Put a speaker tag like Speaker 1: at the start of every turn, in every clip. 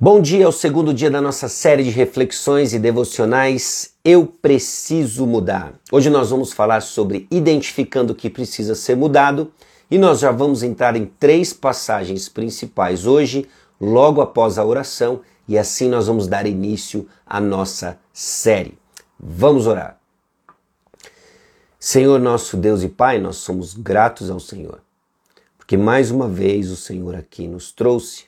Speaker 1: Bom dia, é o segundo dia da nossa série de reflexões e devocionais Eu Preciso Mudar. Hoje nós vamos falar sobre identificando o que precisa ser mudado e nós já vamos entrar em três passagens principais hoje, logo após a oração, e assim nós vamos dar início à nossa série. Vamos orar. Senhor nosso Deus e Pai, nós somos gratos ao Senhor, porque mais uma vez o Senhor aqui nos trouxe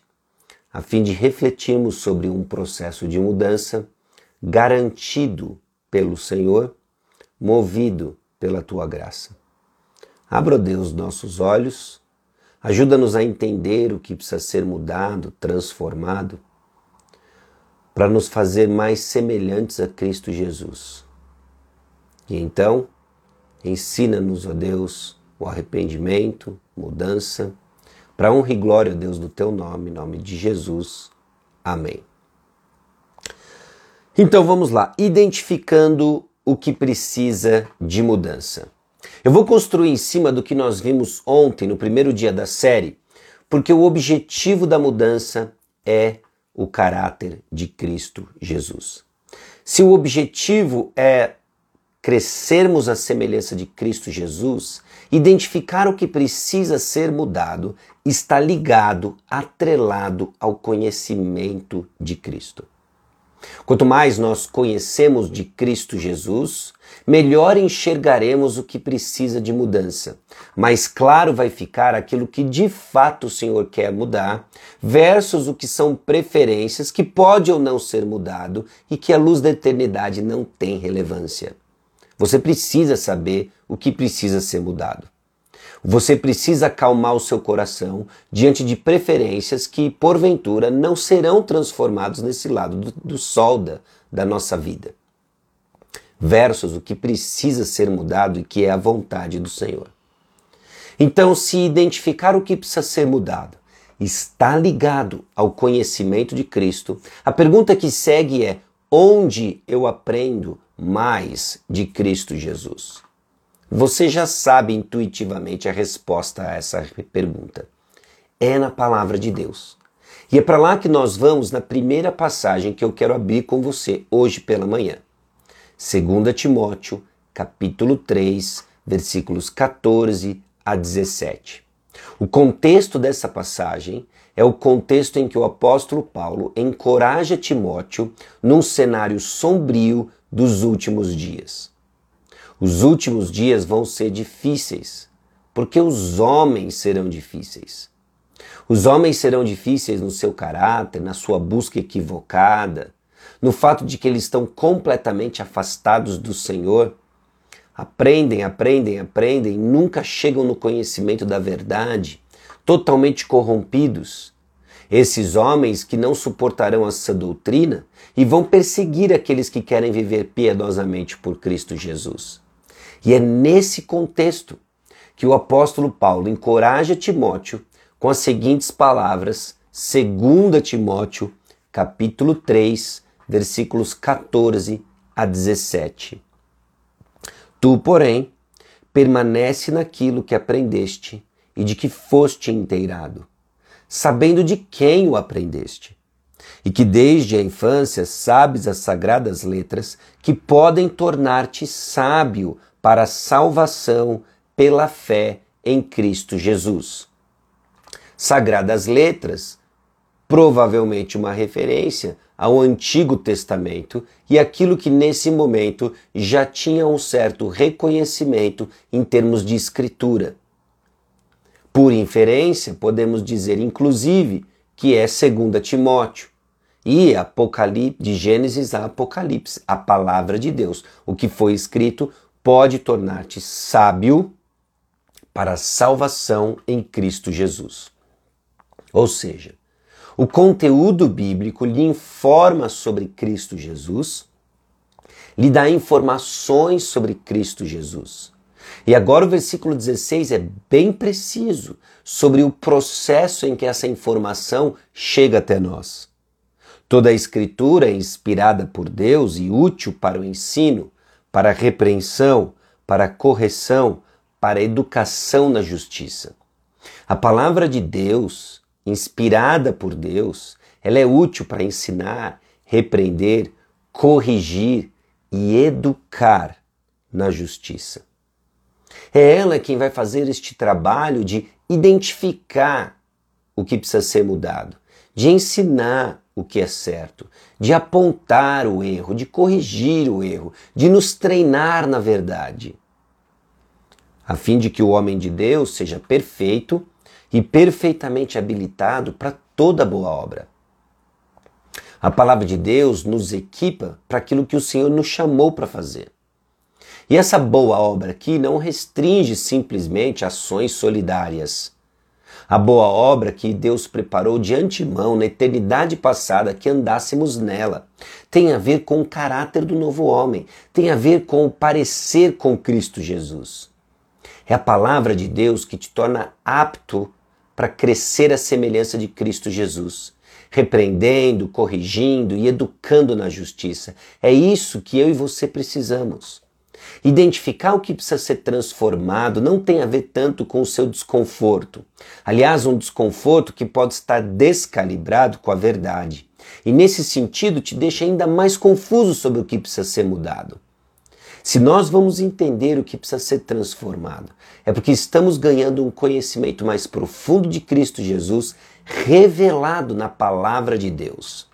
Speaker 1: a fim de refletirmos sobre um processo de mudança garantido pelo Senhor, movido pela tua graça. Abra, Deus, nossos olhos, ajuda-nos a entender o que precisa ser mudado, transformado, para nos fazer mais semelhantes a Cristo Jesus. E então, ensina-nos, ó Deus, o arrependimento, mudança, para honra e glória, Deus, do teu nome, em nome de Jesus. Amém. Então vamos lá, identificando o que precisa de mudança. Eu vou construir em cima do que nós vimos ontem, no primeiro dia da série, porque o objetivo da mudança é o caráter de Cristo Jesus. Se o objetivo é crescermos à semelhança de Cristo Jesus, identificar o que precisa ser mudado está ligado, atrelado ao conhecimento de Cristo. Quanto mais nós conhecemos de Cristo Jesus, melhor enxergaremos o que precisa de mudança. Mais claro vai ficar aquilo que de fato o Senhor quer mudar, versus o que são preferências que pode ou não ser mudado e que a luz da eternidade não tem relevância. Você precisa saber o que precisa ser mudado. Você precisa acalmar o seu coração diante de preferências que, porventura, não serão transformados nesse lado do, do sol da, da nossa vida. Versus o que precisa ser mudado e que é a vontade do Senhor. Então, se identificar o que precisa ser mudado está ligado ao conhecimento de Cristo, a pergunta que segue é: onde eu aprendo mais de Cristo Jesus? Você já sabe intuitivamente a resposta a essa pergunta. É na palavra de Deus. E é para lá que nós vamos na primeira passagem que eu quero abrir com você hoje pela manhã. 2 Timóteo, capítulo 3, versículos 14 a 17. O contexto dessa passagem é o contexto em que o apóstolo Paulo encoraja Timóteo num cenário sombrio dos últimos dias. Os últimos dias vão ser difíceis, porque os homens serão difíceis. Os homens serão difíceis no seu caráter, na sua busca equivocada, no fato de que eles estão completamente afastados do Senhor. Aprendem, aprendem, aprendem, nunca chegam no conhecimento da verdade, totalmente corrompidos. Esses homens que não suportarão essa doutrina e vão perseguir aqueles que querem viver piedosamente por Cristo Jesus. E é nesse contexto que o apóstolo Paulo encoraja Timóteo com as seguintes palavras, 2 Timóteo, capítulo 3, versículos 14 a 17. Tu, porém, permanece naquilo que aprendeste e de que foste inteirado, sabendo de quem o aprendeste, e que desde a infância sabes as sagradas letras que podem tornar-te sábio para a salvação pela fé em Cristo Jesus. Sagradas Letras, provavelmente uma referência ao Antigo Testamento e aquilo que nesse momento já tinha um certo reconhecimento em termos de escritura. Por inferência, podemos dizer inclusive que é 2 Timóteo e Apocalipse, de Gênesis a Apocalipse, a palavra de Deus, o que foi escrito pode tornar-te sábio para a salvação em Cristo Jesus. Ou seja, o conteúdo bíblico lhe informa sobre Cristo Jesus, lhe dá informações sobre Cristo Jesus. E agora o versículo 16 é bem preciso sobre o processo em que essa informação chega até nós. Toda a Escritura é inspirada por Deus e útil para o ensino, para repreensão, para correção, para educação na justiça. A palavra de Deus, inspirada por Deus, ela é útil para ensinar, repreender, corrigir e educar na justiça. É ela quem vai fazer este trabalho de identificar o que precisa ser mudado, de ensinar o que é certo, de apontar o erro, de corrigir o erro, de nos treinar na verdade, a fim de que o homem de Deus seja perfeito e perfeitamente habilitado para toda boa obra. A palavra de Deus nos equipa para aquilo que o Senhor nos chamou para fazer. E essa boa obra aqui não restringe simplesmente ações solidárias. A boa obra que Deus preparou de antemão na eternidade passada que andássemos nela tem a ver com o caráter do novo homem, tem a ver com o parecer com Cristo Jesus. É a palavra de Deus que te torna apto para crescer à semelhança de Cristo Jesus repreendendo, corrigindo e educando na justiça. É isso que eu e você precisamos. Identificar o que precisa ser transformado não tem a ver tanto com o seu desconforto. Aliás, um desconforto que pode estar descalibrado com a verdade. E nesse sentido te deixa ainda mais confuso sobre o que precisa ser mudado. Se nós vamos entender o que precisa ser transformado, é porque estamos ganhando um conhecimento mais profundo de Cristo Jesus, revelado na palavra de Deus.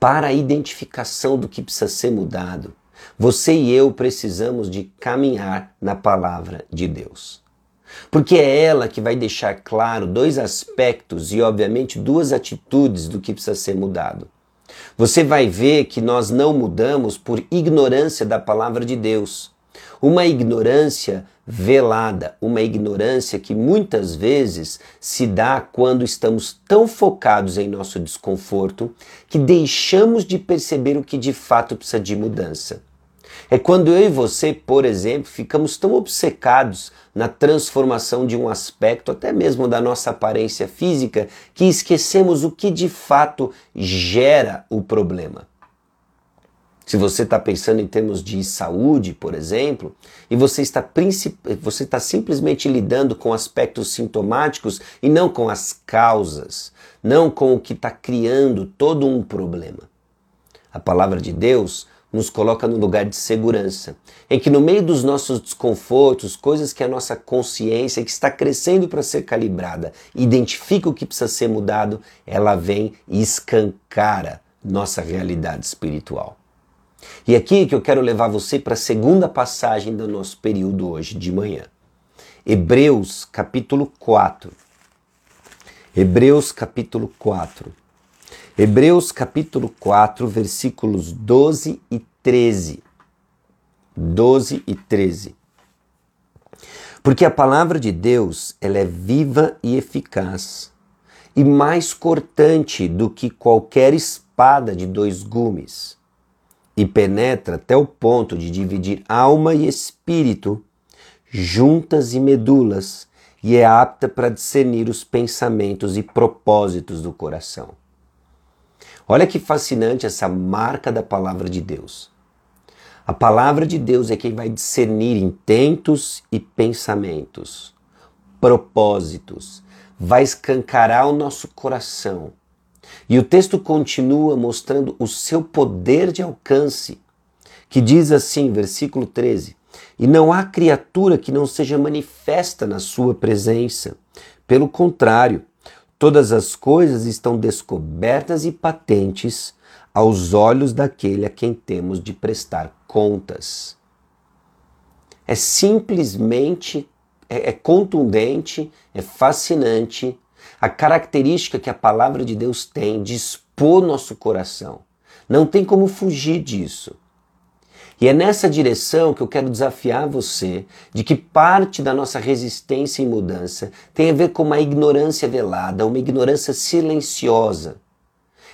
Speaker 1: Para a identificação do que precisa ser mudado, você e eu precisamos de caminhar na palavra de Deus. Porque é ela que vai deixar claro dois aspectos e, obviamente, duas atitudes do que precisa ser mudado. Você vai ver que nós não mudamos por ignorância da palavra de Deus. Uma ignorância velada, uma ignorância que muitas vezes se dá quando estamos tão focados em nosso desconforto que deixamos de perceber o que de fato precisa de mudança. É quando eu e você, por exemplo, ficamos tão obcecados na transformação de um aspecto, até mesmo da nossa aparência física, que esquecemos o que de fato gera o problema. Se você está pensando em termos de saúde, por exemplo, e você está, você está simplesmente lidando com aspectos sintomáticos e não com as causas, não com o que está criando todo um problema. A palavra de Deus nos coloca no lugar de segurança, em que no meio dos nossos desconfortos, coisas que a nossa consciência que está crescendo para ser calibrada, identifica o que precisa ser mudado, ela vem e escancara nossa realidade espiritual. E aqui que eu quero levar você para a segunda passagem do nosso período hoje de manhã. Hebreus capítulo 4. Hebreus capítulo 4. Hebreus capítulo 4, versículos 12 e 13. 12 e 13. Porque a palavra de Deus, ela é viva e eficaz, e mais cortante do que qualquer espada de dois gumes, e penetra até o ponto de dividir alma e espírito, juntas e medulas, e é apta para discernir os pensamentos e propósitos do coração. Olha que fascinante essa marca da palavra de Deus. A palavra de Deus é quem vai discernir intentos e pensamentos, propósitos, vai escancarar o nosso coração. E o texto continua mostrando o seu poder de alcance, que diz assim, versículo 13: E não há criatura que não seja manifesta na sua presença. Pelo contrário, Todas as coisas estão descobertas e patentes aos olhos daquele a quem temos de prestar contas. É simplesmente, é, é contundente, é fascinante a característica que a palavra de Deus tem de expor nosso coração. Não tem como fugir disso. E é nessa direção que eu quero desafiar você de que parte da nossa resistência e mudança tem a ver com uma ignorância velada, uma ignorância silenciosa,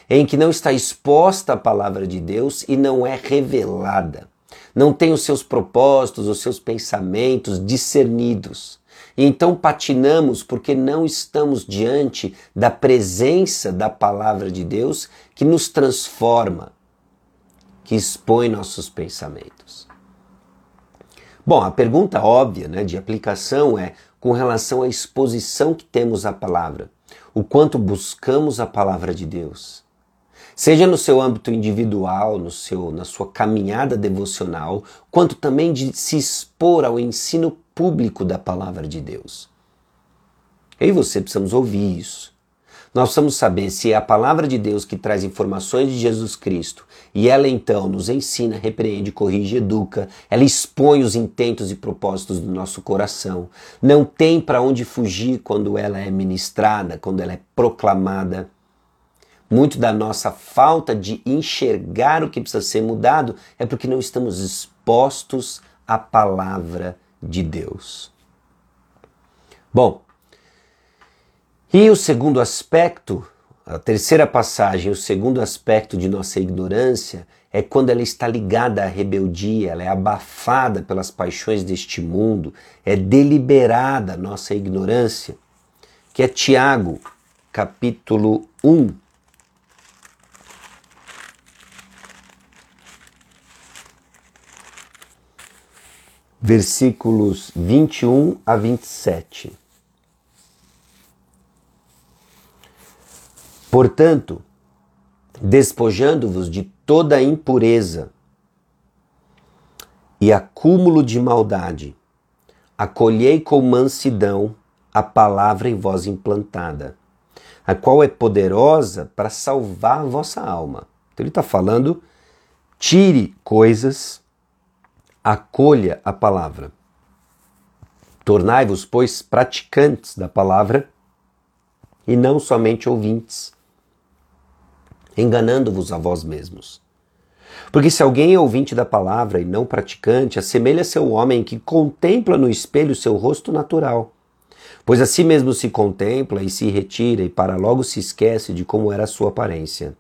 Speaker 1: em que não está exposta a palavra de Deus e não é revelada. Não tem os seus propósitos, os seus pensamentos discernidos. E então patinamos porque não estamos diante da presença da palavra de Deus que nos transforma, que expõe nossos pensamentos. Bom, a pergunta óbvia né, de aplicação é com relação à exposição que temos à palavra. o quanto buscamos a palavra de Deus. Seja no seu âmbito individual, no seu, na sua caminhada devocional, quanto também de se expor ao ensino público da palavra de Deus. Eu e você precisamos ouvir isso. Nós precisamos saber se é a palavra de Deus que traz informações de Jesus Cristo e ela então nos ensina, repreende, corrige, educa, ela expõe os intentos e propósitos do nosso coração. Não tem para onde fugir quando ela é ministrada, quando ela é proclamada. Muito da nossa falta de enxergar o que precisa ser mudado é porque não estamos expostos à palavra de Deus. Bom, e o segundo aspecto, a terceira passagem, o segundo aspecto de nossa ignorância é quando ela está ligada à rebeldia, ela é abafada pelas paixões deste mundo, é deliberada a nossa ignorância, que é Tiago, capítulo 1. Versículos 21 a 27. Portanto, despojando-vos de toda impureza e acúmulo de maldade, acolhei com mansidão a palavra em vós implantada, a qual é poderosa para salvar a vossa alma. Então ele está falando, tire coisas, acolha a palavra. Tornai-vos, pois, praticantes da palavra e não somente ouvintes enganando-vos a vós mesmos. Porque se alguém é ouvinte da palavra e não praticante, assemelha-se ao homem que contempla no espelho seu rosto natural. Pois a si mesmo se contempla e se retira, e para logo se esquece de como era a sua aparência.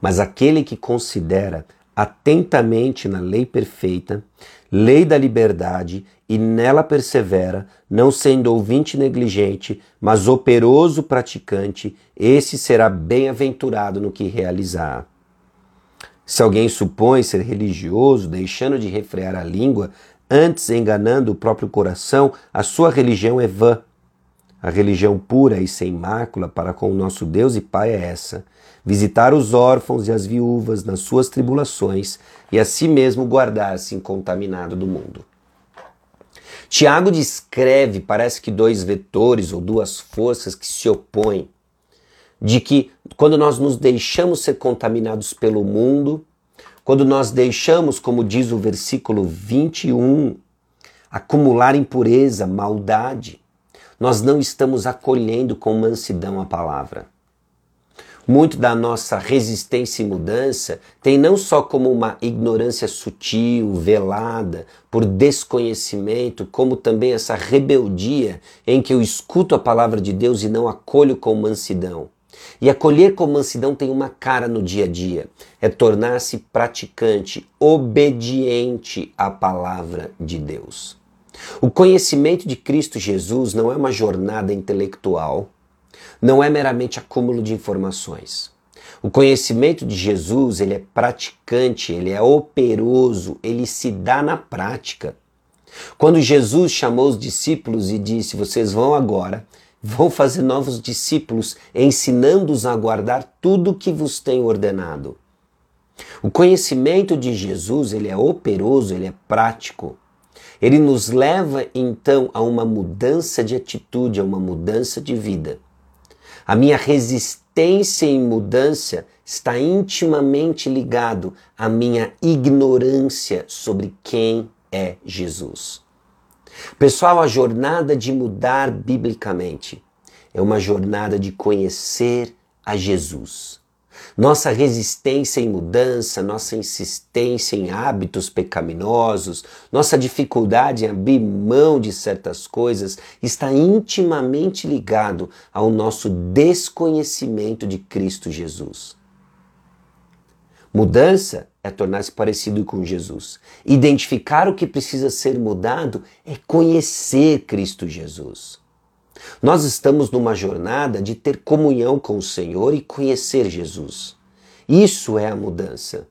Speaker 1: Mas aquele que considera atentamente na lei perfeita, lei da liberdade, e nela persevera, não sendo ouvinte negligente, mas operoso praticante, esse será bem-aventurado no que realizar. Se alguém supõe ser religioso, deixando de refrear a língua, antes enganando o próprio coração, a sua religião é vã. A religião pura e sem mácula para com o nosso Deus e Pai é essa: visitar os órfãos e as viúvas nas suas tribulações e a si mesmo guardar-se incontaminado do mundo. Tiago descreve, parece que dois vetores ou duas forças que se opõem, de que quando nós nos deixamos ser contaminados pelo mundo, quando nós deixamos, como diz o versículo 21, acumular impureza, maldade, nós não estamos acolhendo com mansidão a palavra. Muito da nossa resistência e mudança tem não só como uma ignorância sutil, velada, por desconhecimento, como também essa rebeldia em que eu escuto a palavra de Deus e não acolho com mansidão. E acolher com mansidão tem uma cara no dia a dia: é tornar-se praticante, obediente à palavra de Deus. O conhecimento de Cristo Jesus não é uma jornada intelectual não é meramente acúmulo de informações. O conhecimento de Jesus, ele é praticante, ele é operoso, ele se dá na prática. Quando Jesus chamou os discípulos e disse: "Vocês vão agora, vão fazer novos discípulos, ensinando-os a guardar tudo o que vos tenho ordenado". O conhecimento de Jesus, ele é operoso, ele é prático. Ele nos leva então a uma mudança de atitude, a uma mudança de vida. A minha resistência em mudança está intimamente ligado à minha ignorância sobre quem é Jesus. Pessoal, a jornada de mudar biblicamente é uma jornada de conhecer a Jesus. Nossa resistência em mudança, nossa insistência em hábitos pecaminosos, nossa dificuldade em abrir mão de certas coisas está intimamente ligado ao nosso desconhecimento de Cristo Jesus. Mudança é tornar-se parecido com Jesus. Identificar o que precisa ser mudado é conhecer Cristo Jesus. Nós estamos numa jornada de ter comunhão com o Senhor e conhecer Jesus. Isso é a mudança.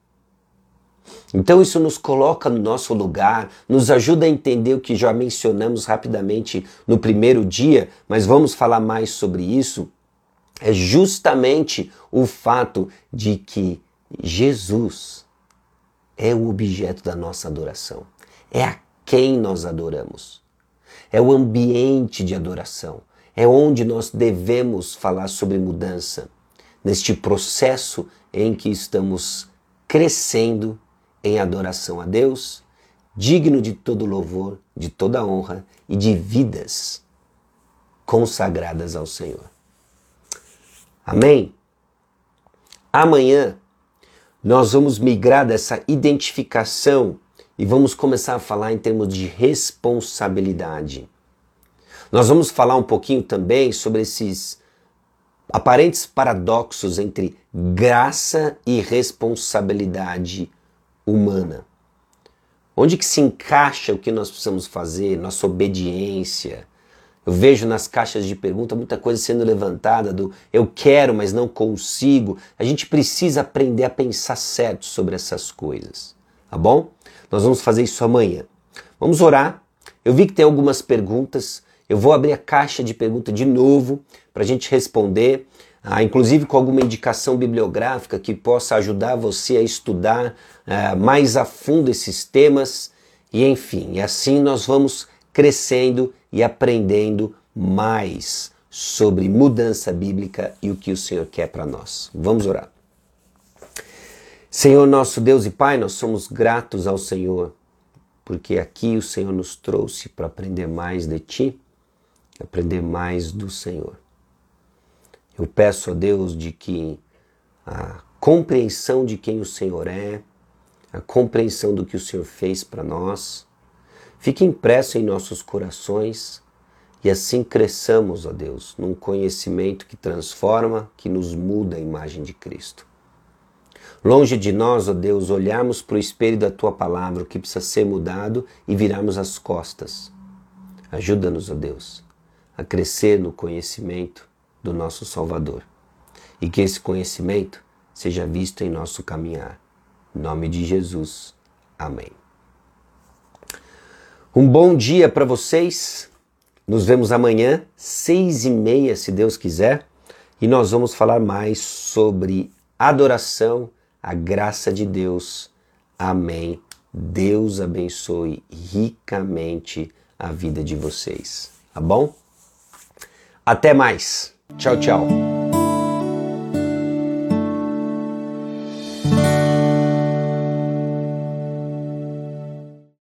Speaker 1: Então, isso nos coloca no nosso lugar, nos ajuda a entender o que já mencionamos rapidamente no primeiro dia, mas vamos falar mais sobre isso é justamente o fato de que Jesus é o objeto da nossa adoração. É a quem nós adoramos. É o ambiente de adoração. É onde nós devemos falar sobre mudança. Neste processo em que estamos crescendo em adoração a Deus, digno de todo louvor, de toda honra e de vidas consagradas ao Senhor. Amém? Amanhã nós vamos migrar dessa identificação e vamos começar a falar em termos de responsabilidade. Nós vamos falar um pouquinho também sobre esses aparentes paradoxos entre graça e responsabilidade humana. Onde que se encaixa o que nós precisamos fazer, nossa obediência? Eu vejo nas caixas de pergunta muita coisa sendo levantada do eu quero, mas não consigo. A gente precisa aprender a pensar certo sobre essas coisas, tá bom? Nós vamos fazer isso amanhã. Vamos orar. Eu vi que tem algumas perguntas. Eu vou abrir a caixa de pergunta de novo para a gente responder ah, inclusive com alguma indicação bibliográfica que possa ajudar você a estudar ah, mais a fundo esses temas, e enfim, e assim nós vamos crescendo e aprendendo mais sobre mudança bíblica e o que o Senhor quer para nós. Vamos orar. Senhor nosso Deus e Pai, nós somos gratos ao Senhor, porque aqui o Senhor nos trouxe para aprender mais de Ti, aprender mais do Senhor. Eu peço a Deus de que a compreensão de quem o Senhor é, a compreensão do que o Senhor fez para nós, fique impresso em nossos corações e assim cresçamos, ó Deus, num conhecimento que transforma, que nos muda a imagem de Cristo. Longe de nós, ó Deus, olharmos para o espelho da tua palavra, o que precisa ser mudado e virarmos as costas. Ajuda-nos, ó Deus, a crescer no conhecimento do nosso Salvador. E que esse conhecimento seja visto em nosso caminhar. Em nome de Jesus. Amém. Um bom dia para vocês. Nos vemos amanhã, seis e meia, se Deus quiser, e nós vamos falar mais sobre adoração, a graça de Deus. Amém. Deus abençoe ricamente a vida de vocês. Tá bom? Até mais! Tchau, tchau.